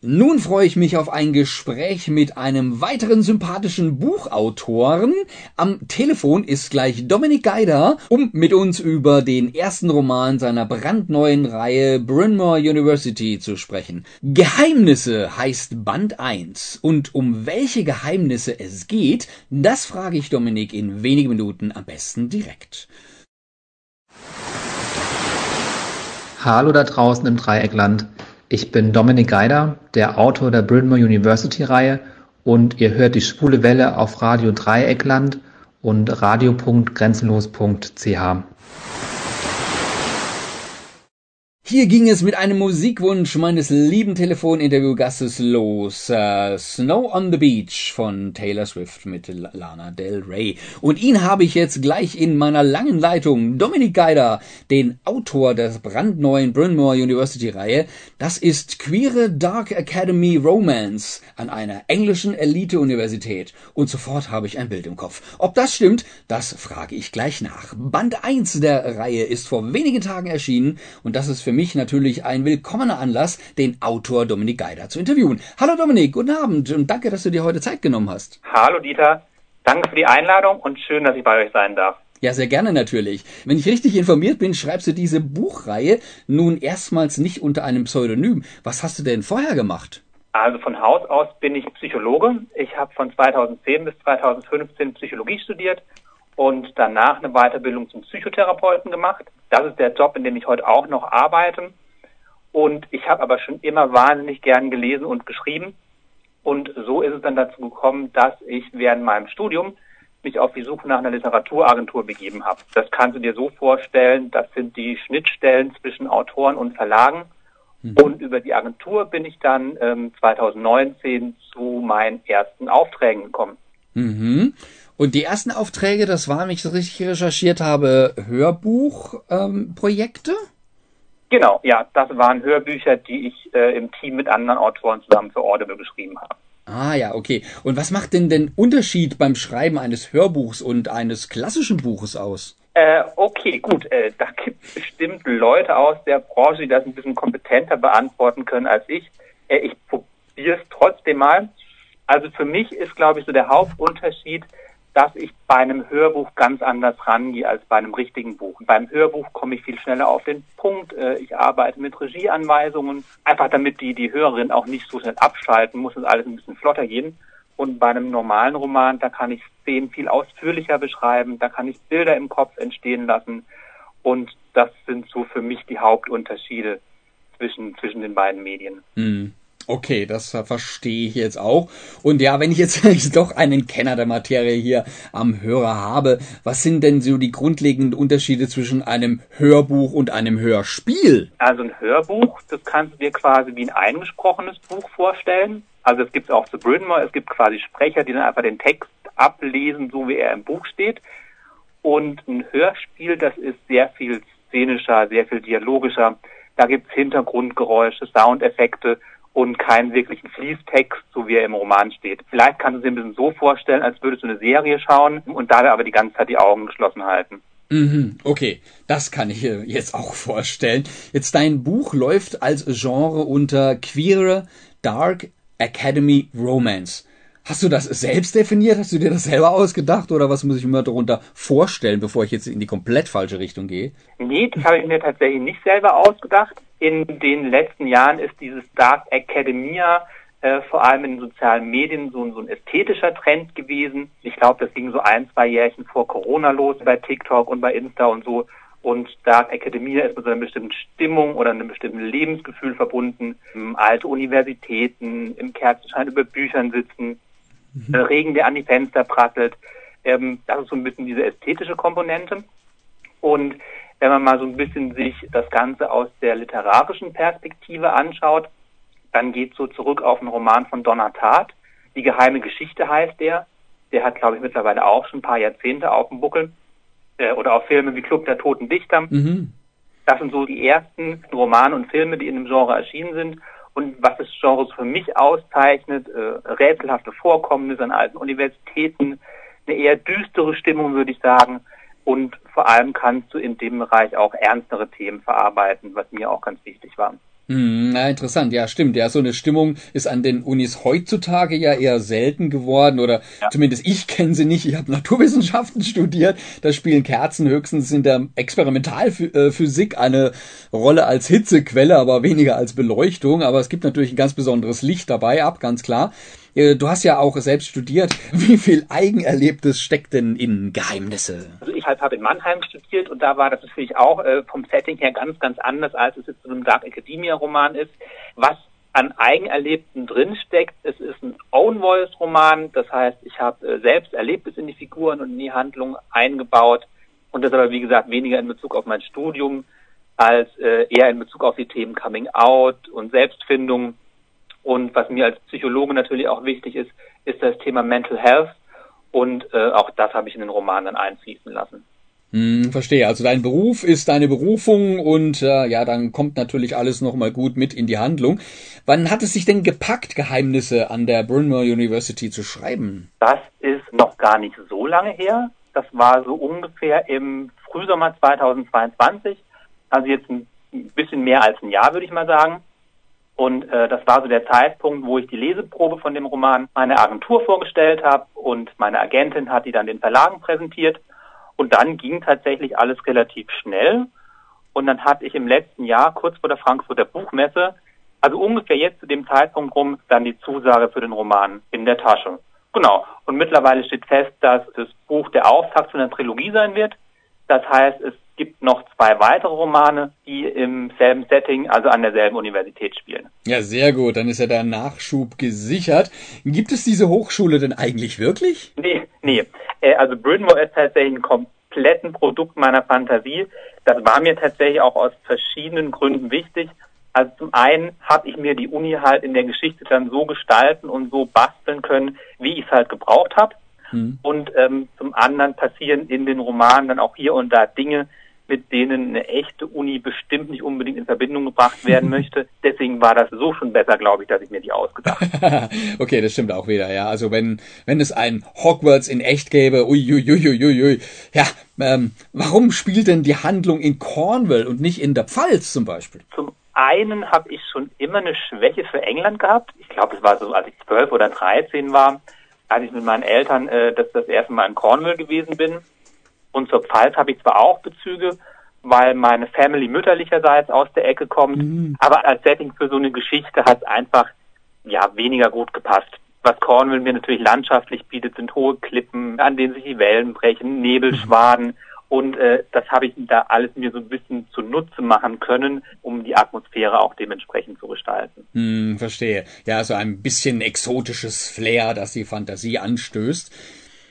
Nun freue ich mich auf ein Gespräch mit einem weiteren sympathischen Buchautoren. Am Telefon ist gleich Dominik Geider, um mit uns über den ersten Roman seiner brandneuen Reihe Bryn Mawr University zu sprechen. Geheimnisse heißt Band 1 und um welche Geheimnisse es geht, das frage ich Dominik in wenigen Minuten am besten direkt. Hallo da draußen im Dreieckland. Ich bin Dominik Geider, der Autor der Bryn Mawr University Reihe und ihr hört die Schwule Welle auf Radio Dreieckland und radio.grenzenlos.ch. Hier ging es mit einem Musikwunsch meines lieben Telefoninterviewgastes los. Uh, Snow on the Beach von Taylor Swift mit Lana Del Rey. Und ihn habe ich jetzt gleich in meiner langen Leitung. Dominik Geider, den Autor der brandneuen Bryn Mawr University Reihe. Das ist Queere Dark Academy Romance an einer englischen Elite-Universität. Und sofort habe ich ein Bild im Kopf. Ob das stimmt, das frage ich gleich nach. Band 1 der Reihe ist vor wenigen Tagen erschienen und das ist für mich natürlich ein willkommener Anlass, den Autor Dominik Geider zu interviewen. Hallo Dominik, guten Abend und danke, dass du dir heute Zeit genommen hast. Hallo Dieter, danke für die Einladung und schön, dass ich bei euch sein darf. Ja, sehr gerne natürlich. Wenn ich richtig informiert bin, schreibst du diese Buchreihe nun erstmals nicht unter einem Pseudonym. Was hast du denn vorher gemacht? Also von Haus aus bin ich Psychologe. Ich habe von 2010 bis 2015 Psychologie studiert und danach eine Weiterbildung zum Psychotherapeuten gemacht. Das ist der Job, in dem ich heute auch noch arbeite. Und ich habe aber schon immer wahnsinnig gern gelesen und geschrieben. Und so ist es dann dazu gekommen, dass ich während meinem Studium mich auf die Suche nach einer Literaturagentur begeben habe. Das kannst du dir so vorstellen, das sind die Schnittstellen zwischen Autoren und Verlagen. Mhm. Und über die Agentur bin ich dann ähm, 2019 zu meinen ersten Aufträgen gekommen. Mhm. Und die ersten Aufträge, das waren, wenn ich das richtig recherchiert habe, Hörbuchprojekte? Ähm, genau, ja, das waren Hörbücher, die ich äh, im Team mit anderen Autoren zusammen für Audible geschrieben habe. Ah ja, okay. Und was macht denn den Unterschied beim Schreiben eines Hörbuchs und eines klassischen Buches aus? Äh, okay, gut. Äh, da gibt es bestimmt Leute aus der Branche, die das ein bisschen kompetenter beantworten können als ich. Äh, ich probiere es trotzdem mal. Also für mich ist, glaube ich, so der Hauptunterschied, dass ich bei einem Hörbuch ganz anders rangehe als bei einem richtigen Buch. Beim Hörbuch komme ich viel schneller auf den Punkt. Äh, ich arbeite mit Regieanweisungen, einfach damit die, die Hörerin auch nicht so schnell abschalten muss, und alles ein bisschen flotter gehen. Und bei einem normalen Roman, da kann ich Szenen viel ausführlicher beschreiben, da kann ich Bilder im Kopf entstehen lassen. Und das sind so für mich die Hauptunterschiede zwischen, zwischen den beiden Medien. Mhm. Okay, das verstehe ich jetzt auch. Und ja, wenn ich jetzt doch einen Kenner der Materie hier am Hörer habe, was sind denn so die grundlegenden Unterschiede zwischen einem Hörbuch und einem Hörspiel? Also ein Hörbuch, das kannst du dir quasi wie ein eingesprochenes Buch vorstellen. Also es gibt auch zu Brynmore, es gibt quasi Sprecher, die dann einfach den Text ablesen, so wie er im Buch steht. Und ein Hörspiel, das ist sehr viel szenischer, sehr viel dialogischer. Da gibt's Hintergrundgeräusche, Soundeffekte und keinen wirklichen Fließtext, so wie er im Roman steht. Vielleicht kannst du es dir ein bisschen so vorstellen, als würdest du eine Serie schauen und dabei aber die ganze Zeit die Augen geschlossen halten. Mhm, okay, das kann ich jetzt auch vorstellen. Jetzt dein Buch läuft als Genre unter Queer Dark Academy Romance. Hast du das selbst definiert? Hast du dir das selber ausgedacht oder was muss ich mir darunter vorstellen, bevor ich jetzt in die komplett falsche Richtung gehe? Nee, das habe ich mir tatsächlich nicht selber ausgedacht. In den letzten Jahren ist dieses Dark Academia äh, vor allem in den sozialen Medien so, so ein ästhetischer Trend gewesen. Ich glaube, das ging so ein, zwei Jährchen vor Corona los bei TikTok und bei Insta und so. Und Dark Academia ist mit so einer bestimmten Stimmung oder einem bestimmten Lebensgefühl verbunden. Alte Universitäten im Kerzenschein über Büchern sitzen, mhm. Regen, der an die Fenster prasselt. Ähm, das ist so ein bisschen diese ästhetische Komponente. Und wenn man mal so ein bisschen sich das Ganze aus der literarischen Perspektive anschaut, dann geht so zurück auf einen Roman von Donna Tartt. Die geheime Geschichte heißt der. Der hat, glaube ich, mittlerweile auch schon ein paar Jahrzehnte auf dem Buckel. Äh, oder auch Filme wie Club der Toten Dichter. Mhm. Das sind so die ersten Romane und Filme, die in dem Genre erschienen sind. Und was das Genre für mich auszeichnet, äh, rätselhafte Vorkommnisse an alten Universitäten, eine eher düstere Stimmung, würde ich sagen. Und vor allem kannst du in dem Bereich auch ernstere Themen verarbeiten, was mir auch ganz wichtig war. Hm, na, interessant, ja, stimmt. Ja, so eine Stimmung ist an den Unis heutzutage ja eher selten geworden oder ja. zumindest ich kenne sie nicht. Ich habe Naturwissenschaften studiert. Da spielen Kerzen höchstens in der Experimentalphysik eine Rolle als Hitzequelle, aber weniger als Beleuchtung. Aber es gibt natürlich ein ganz besonderes Licht dabei ab, ganz klar. Äh, du hast ja auch selbst studiert. Wie viel Eigenerlebtes steckt denn in Geheimnisse? Also ich habe in Mannheim studiert und da war das natürlich auch äh, vom Setting her ganz, ganz anders, als es jetzt in einem Dark Academia Roman ist. Was an Eigenerlebten drinsteckt, es ist ein Own Voice Roman, das heißt, ich habe äh, selbst Erlebtes in die Figuren und in die Handlung eingebaut und das aber wie gesagt weniger in Bezug auf mein Studium als äh, eher in Bezug auf die Themen Coming Out und Selbstfindung und was mir als Psychologe natürlich auch wichtig ist, ist das Thema Mental Health. Und äh, auch das habe ich in den Roman dann einfließen lassen. Hm, verstehe. Also dein Beruf ist deine Berufung und äh, ja, dann kommt natürlich alles nochmal gut mit in die Handlung. Wann hat es sich denn gepackt, Geheimnisse an der Bryn Mawr University zu schreiben? Das ist noch gar nicht so lange her. Das war so ungefähr im Frühsommer 2022. Also jetzt ein bisschen mehr als ein Jahr, würde ich mal sagen. Und äh, das war so der Zeitpunkt, wo ich die Leseprobe von dem Roman meiner Agentur vorgestellt habe und meine Agentin hat die dann den Verlagen präsentiert. Und dann ging tatsächlich alles relativ schnell. Und dann hatte ich im letzten Jahr, kurz vor der Frankfurter Buchmesse, also ungefähr jetzt zu dem Zeitpunkt rum, dann die Zusage für den Roman in der Tasche. Genau. Und mittlerweile steht fest, dass das Buch der Auftakt zu einer Trilogie sein wird. Das heißt, es gibt noch zwei weitere Romane, die im selben Setting, also an derselben Universität spielen. Ja, sehr gut. Dann ist ja der Nachschub gesichert. Gibt es diese Hochschule denn eigentlich wirklich? Nee, nee. Äh, also Bryn Mawr ist tatsächlich ein kompletten Produkt meiner Fantasie. Das war mir tatsächlich auch aus verschiedenen Gründen wichtig. Also zum einen habe ich mir die Uni halt in der Geschichte dann so gestalten und so basteln können, wie ich es halt gebraucht habe. Hm. Und ähm, zum anderen passieren in den Romanen dann auch hier und da Dinge, mit denen eine echte Uni bestimmt nicht unbedingt in Verbindung gebracht werden möchte. Deswegen war das so schon besser, glaube ich, dass ich mir die ausgedacht habe. okay, das stimmt auch wieder, ja. Also wenn, wenn es ein Hogwarts in echt gäbe, uiuiuiui, ja, ähm, warum spielt denn die Handlung in Cornwall und nicht in der Pfalz zum Beispiel? Zum einen habe ich schon immer eine Schwäche für England gehabt. Ich glaube, es war so, als ich zwölf oder dreizehn war, als ich mit meinen Eltern äh, das, das erste Mal in Cornwall gewesen bin. Und zur Pfalz habe ich zwar auch Bezüge, weil meine Family mütterlicherseits aus der Ecke kommt, mhm. aber als Setting für so eine Geschichte hat es einfach ja weniger gut gepasst. Was Cornwall mir natürlich landschaftlich bietet, sind hohe Klippen, an denen sich die Wellen brechen, Nebelschwaden. Mhm. Und äh, das habe ich da alles mir so ein bisschen zunutze machen können, um die Atmosphäre auch dementsprechend zu gestalten. Hm, verstehe. Ja, so ein bisschen exotisches Flair, das die Fantasie anstößt.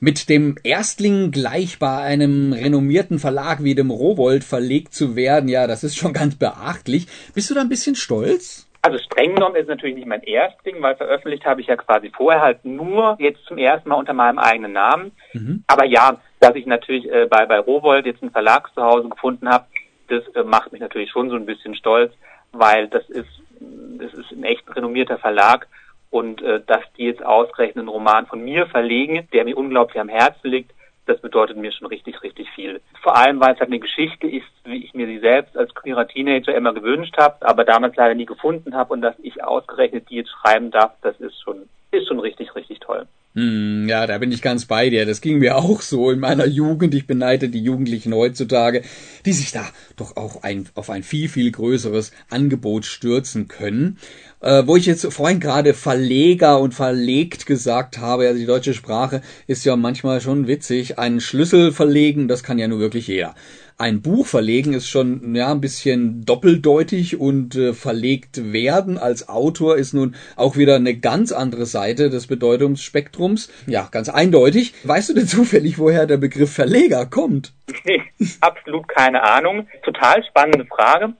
Mit dem Erstling gleich bei einem renommierten Verlag wie dem Rowold verlegt zu werden, ja, das ist schon ganz beachtlich. Bist du da ein bisschen stolz? Also streng genommen ist natürlich nicht mein Erstling, weil veröffentlicht habe ich ja quasi vorher halt nur jetzt zum ersten Mal unter meinem eigenen Namen. Mhm. Aber ja, dass ich natürlich äh, bei, bei Rowold jetzt einen Verlag zu Hause gefunden habe, das äh, macht mich natürlich schon so ein bisschen stolz, weil das ist, das ist ein echt renommierter Verlag und äh, dass die jetzt ausgerechnet einen Roman von mir verlegen, der mir unglaublich am Herzen liegt, das bedeutet mir schon richtig, richtig viel. Vor allem, weil es halt eine Geschichte ist, wie ich mir sie selbst als queerer Teenager immer gewünscht habe, aber damals leider nie gefunden habe und dass ich ausgerechnet die jetzt schreiben darf, das ist schon, ist schon richtig, richtig toll. Hm, ja, da bin ich ganz bei dir. Das ging mir auch so in meiner Jugend. Ich beneide die Jugendlichen heutzutage, die sich da doch auch ein, auf ein viel, viel größeres Angebot stürzen können. Äh, wo ich jetzt vorhin gerade Verleger und verlegt gesagt habe, also die deutsche Sprache ist ja manchmal schon witzig. Einen Schlüssel verlegen, das kann ja nur wirklich jeder ein Buch verlegen ist schon ja ein bisschen doppeldeutig und äh, verlegt werden als Autor ist nun auch wieder eine ganz andere Seite des Bedeutungsspektrums. Ja, ganz eindeutig. Weißt du denn zufällig, woher der Begriff Verleger kommt? Nee, absolut keine Ahnung. Total spannende Frage.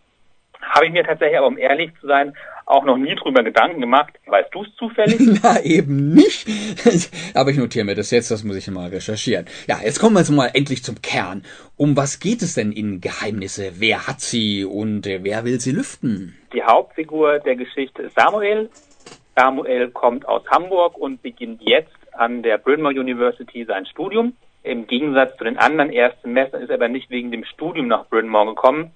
Habe ich mir tatsächlich aber, um ehrlich zu sein, auch noch nie drüber Gedanken gemacht. Weißt du es zufällig? Na, eben nicht. Aber ich notiere mir das jetzt, das muss ich mal recherchieren. Ja, jetzt kommen wir jetzt mal endlich zum Kern. Um was geht es denn in Geheimnisse? Wer hat sie und wer will sie lüften? Die Hauptfigur der Geschichte ist Samuel. Samuel kommt aus Hamburg und beginnt jetzt an der Bryn Mawr University sein Studium. Im Gegensatz zu den anderen Erstsemestern ist er aber nicht wegen dem Studium nach Bryn Mawr gekommen.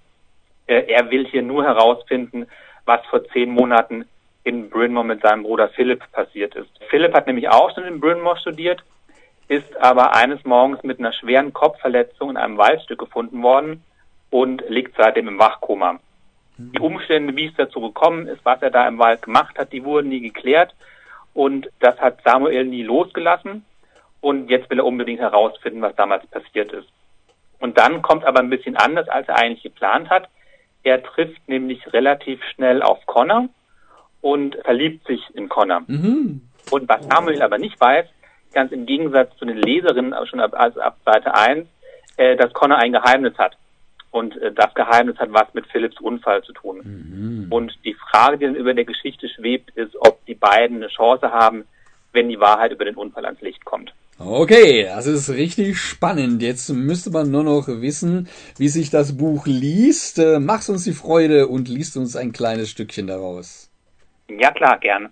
Äh, er will hier nur herausfinden, was vor zehn Monaten in Bryn Mawr mit seinem Bruder Philipp passiert ist. Philipp hat nämlich auch schon in Bryn Mawr studiert, ist aber eines Morgens mit einer schweren Kopfverletzung in einem Waldstück gefunden worden und liegt seitdem im Wachkoma. Die Umstände, wie es dazu gekommen ist, was er da im Wald gemacht hat, die wurden nie geklärt. Und das hat Samuel nie losgelassen. Und jetzt will er unbedingt herausfinden, was damals passiert ist. Und dann kommt aber ein bisschen anders, als er eigentlich geplant hat. Er trifft nämlich relativ schnell auf Connor und verliebt sich in Connor. Mhm. Und was Samuel aber nicht weiß, ganz im Gegensatz zu den Leserinnen schon ab, also ab Seite 1, äh, dass Connor ein Geheimnis hat. Und äh, das Geheimnis hat was mit Philips Unfall zu tun. Mhm. Und die Frage, die dann über der Geschichte schwebt, ist, ob die beiden eine Chance haben, wenn die Wahrheit über den Unfall ans Licht kommt. Okay, das ist richtig spannend. Jetzt müsste man nur noch wissen, wie sich das Buch liest. Äh, mach's uns die Freude und liest uns ein kleines Stückchen daraus. Ja klar, gerne.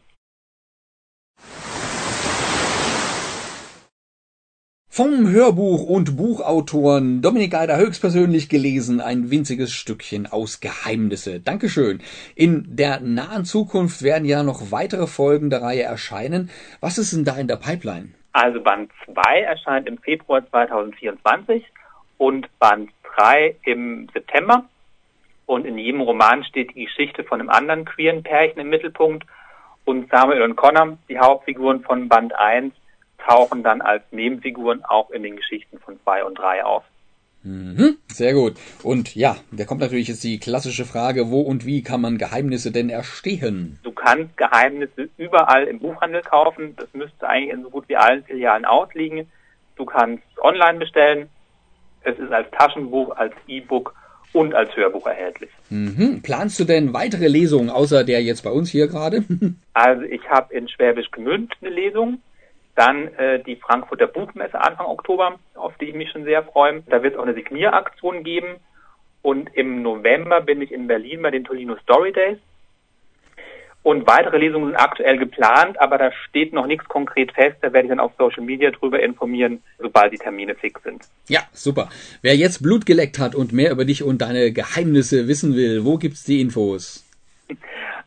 Vom Hörbuch und Buchautoren Dominik Geider höchstpersönlich gelesen, ein winziges Stückchen aus Geheimnisse. Dankeschön. In der nahen Zukunft werden ja noch weitere Folgen der Reihe erscheinen. Was ist denn da in der Pipeline? Also Band 2 erscheint im Februar 2024 und Band 3 im September. Und in jedem Roman steht die Geschichte von einem anderen queeren Pärchen im Mittelpunkt. Und Samuel und Connor, die Hauptfiguren von Band 1, tauchen dann als Nebenfiguren auch in den Geschichten von zwei und drei auf. Mhm, sehr gut. Und ja, da kommt natürlich jetzt die klassische Frage, wo und wie kann man Geheimnisse denn erstehen? Du kannst Geheimnisse überall im Buchhandel kaufen. Das müsste eigentlich in so gut wie allen Filialen ausliegen. Du kannst online bestellen. Es ist als Taschenbuch, als E-Book und als Hörbuch erhältlich. Mhm. Planst du denn weitere Lesungen außer der jetzt bei uns hier gerade? also ich habe in Schwäbisch Gmünd eine Lesung dann äh, die Frankfurter Buchmesse Anfang Oktober, auf die ich mich schon sehr freue. Da wird es auch eine Signieraktion geben. Und im November bin ich in Berlin bei den Tolino Story Days. Und weitere Lesungen sind aktuell geplant, aber da steht noch nichts konkret fest. Da werde ich dann auf Social Media drüber informieren, sobald die Termine fix sind. Ja, super. Wer jetzt Blut geleckt hat und mehr über dich und deine Geheimnisse wissen will, wo gibt's die Infos?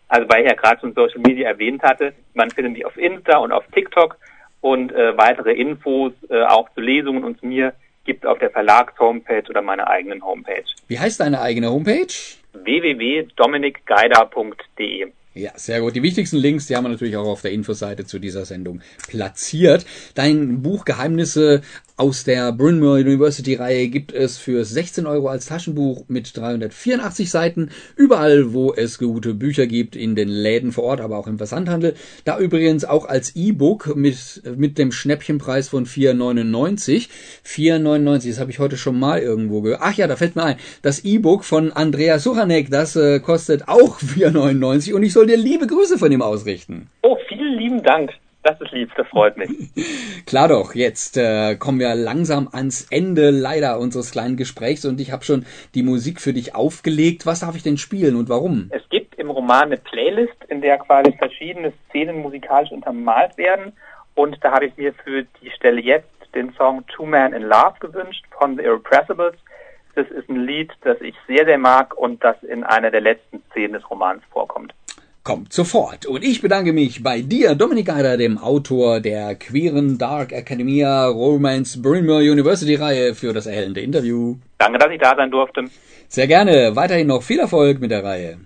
Also, weil ich ja gerade schon Social Media erwähnt hatte, man findet mich auf Insta und auf TikTok. Und äh, weitere Infos äh, auch zu Lesungen und zu mir gibt es auf der Verlags-Homepage oder meiner eigenen Homepage. Wie heißt deine eigene Homepage? www.dominikgeider.de ja, sehr gut. Die wichtigsten Links, die haben wir natürlich auch auf der Infoseite zu dieser Sendung platziert. Dein Buch Geheimnisse aus der Bryn Mawr University Reihe gibt es für 16 Euro als Taschenbuch mit 384 Seiten. Überall, wo es gute Bücher gibt, in den Läden vor Ort, aber auch im Versandhandel. Da übrigens auch als E-Book mit, mit dem Schnäppchenpreis von 4,99. 4,99, das habe ich heute schon mal irgendwo gehört. Ach ja, da fällt mir ein. Das E-Book von Andrea Suchanek, das äh, kostet auch 4,99 und ich soll dir liebe Grüße von ihm ausrichten. Oh, vielen lieben Dank. Das ist lieb, das freut mich. Klar doch, jetzt äh, kommen wir langsam ans Ende leider unseres kleinen Gesprächs und ich habe schon die Musik für dich aufgelegt. Was darf ich denn spielen und warum? Es gibt im Roman eine Playlist, in der quasi verschiedene Szenen musikalisch untermalt werden und da habe ich mir für die Stelle jetzt den Song Two Man in Love gewünscht von The Irrepressibles. Das ist ein Lied, das ich sehr, sehr mag und das in einer der letzten Szenen des Romans vorkommt kommt sofort. Und ich bedanke mich bei dir, Dominik Geider, dem Autor der queeren Dark Academia Romance Bryn Mawr University Reihe, für das erhellende Interview. Danke, dass ich da sein durfte. Sehr gerne. Weiterhin noch viel Erfolg mit der Reihe.